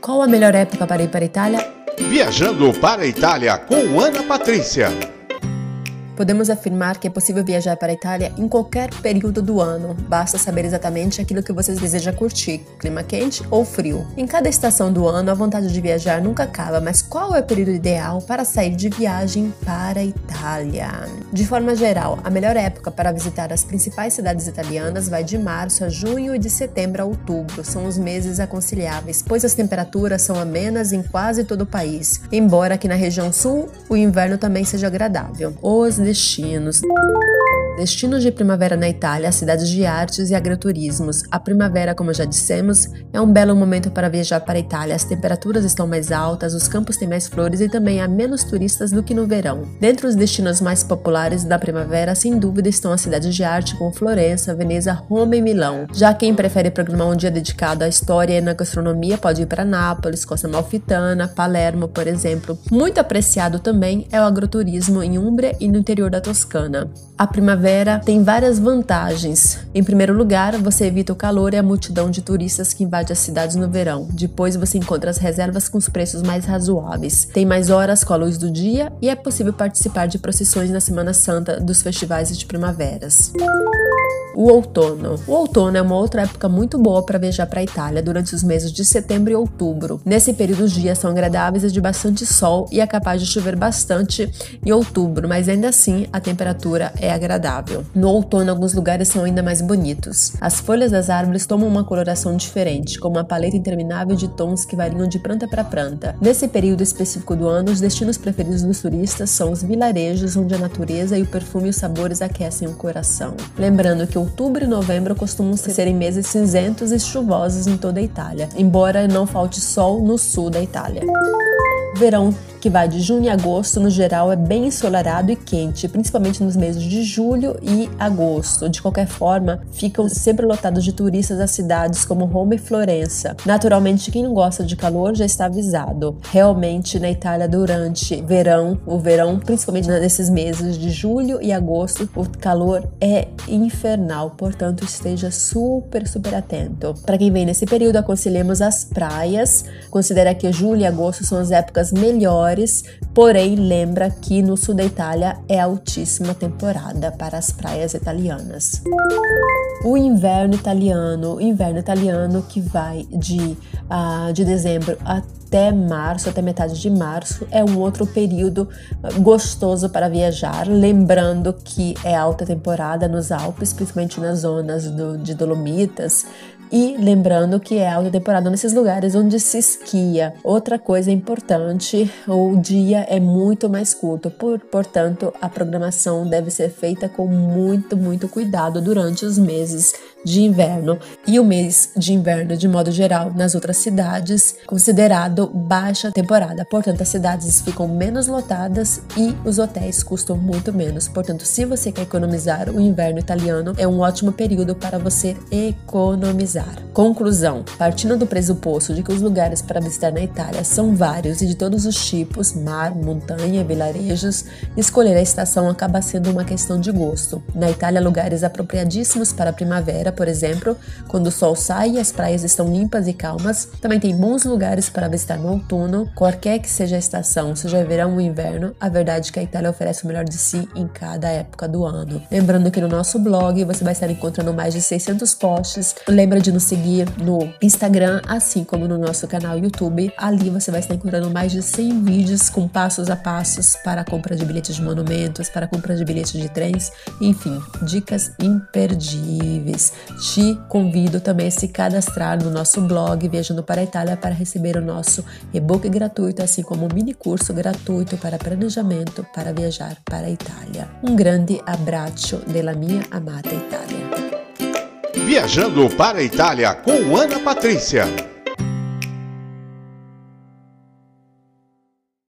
Qual a melhor época para ir para a Itália? Viajando para a Itália com Ana Patrícia. Podemos afirmar que é possível viajar para a Itália em qualquer período do ano, basta saber exatamente aquilo que você deseja curtir, clima quente ou frio. Em cada estação do ano, a vontade de viajar nunca acaba, mas qual é o período ideal para sair de viagem para a Itália? De forma geral, a melhor época para visitar as principais cidades italianas vai de março a junho e de setembro a outubro. São os meses aconselháveis, pois as temperaturas são amenas em quase todo o país, embora aqui na região sul o inverno também seja agradável. Os destinos. Destinos de primavera na Itália, cidades de artes e agroturismos. A primavera, como já dissemos, é um belo momento para viajar para a Itália. As temperaturas estão mais altas, os campos têm mais flores e também há menos turistas do que no verão. Dentre os destinos mais populares da primavera, sem dúvida, estão as cidades de arte como Florença, Veneza, Roma e Milão. Já quem prefere programar um dia dedicado à história e na gastronomia pode ir para Nápoles, Costa Malfitana, Palermo, por exemplo. Muito apreciado também é o agroturismo em Umbria e no interior da Toscana. A primavera tem várias vantagens. Em primeiro lugar, você evita o calor e a multidão de turistas que invade as cidades no verão. Depois, você encontra as reservas com os preços mais razoáveis. Tem mais horas com a luz do dia e é possível participar de procissões na Semana Santa dos festivais de primaveras. O outono. O outono é uma outra época muito boa para viajar para a Itália durante os meses de setembro e outubro. Nesse período, os dias são agradáveis e de bastante sol e é capaz de chover bastante em outubro, mas ainda assim a temperatura é agradável. No outono, alguns lugares são ainda mais bonitos. As folhas das árvores tomam uma coloração diferente, com uma paleta interminável de tons que variam de planta para planta. Nesse período específico do ano, os destinos preferidos dos turistas são os vilarejos, onde a natureza e o perfume e os sabores aquecem o coração. Lembrando que o outubro e novembro costumam serem meses cinzentos e chuvosos em toda a Itália, embora não falte sol no sul da Itália. Verão que vai de junho a agosto, no geral, é bem ensolarado e quente, principalmente nos meses de julho e agosto. De qualquer forma, ficam sempre lotados de turistas as cidades como Roma e Florença. Naturalmente, quem não gosta de calor já está avisado. Realmente, na Itália, durante verão, o verão, principalmente nesses meses de julho e agosto, o calor é infernal, portanto, esteja super, super atento. Para quem vem nesse período, aconselhamos as praias. Considera que julho e agosto são as épocas melhores melhores, porém lembra que no sul da Itália é altíssima temporada para as praias italianas. O inverno italiano, o inverno italiano que vai de, uh, de dezembro até março, até metade de março, é um outro período gostoso para viajar. Lembrando que é alta temporada nos Alpes, principalmente nas zonas do, de Dolomitas, e lembrando que é alta temporada nesses lugares onde se esquia. Outra coisa importante, o dia é muito mais curto, por, portanto, a programação deve ser feita com muito, muito cuidado durante os meses de inverno. E o mês de inverno, de modo geral, nas outras cidades, considerado baixa temporada. Portanto, as cidades ficam menos lotadas e os hotéis custam muito menos. Portanto, se você quer economizar, o inverno italiano é um ótimo período para você economizar. Conclusão: partindo do pressuposto de que os lugares para visitar na Itália são vários e de todos os tipos mar, montanha, vilarejos escolher a estação acaba sendo uma questão de gosto. Na Itália, lugares apropriadíssimos para a primavera, por exemplo, quando o sol sai e as praias estão limpas e calmas. Também tem bons lugares para visitar no outono, qualquer que seja a estação, seja verão ou inverno. A verdade é que a Itália oferece o melhor de si em cada época do ano. Lembrando que no nosso blog você vai estar encontrando mais de 600 posts. Lembra de nos seguir no Instagram, assim como no nosso canal YouTube. Ali você vai estar encontrando mais de 100 vídeos com passos a passos para a compra de bilhetes de monumentos, para a compra de bilhetes de trens, enfim, dicas imperdíveis. Te convido também a se cadastrar no nosso blog Viajando para a Itália para receber o nosso e-book gratuito, assim como um mini curso gratuito para planejamento para viajar para a Itália. Um grande abraço della minha amata Itália. Viajando para a Itália com Ana Patrícia.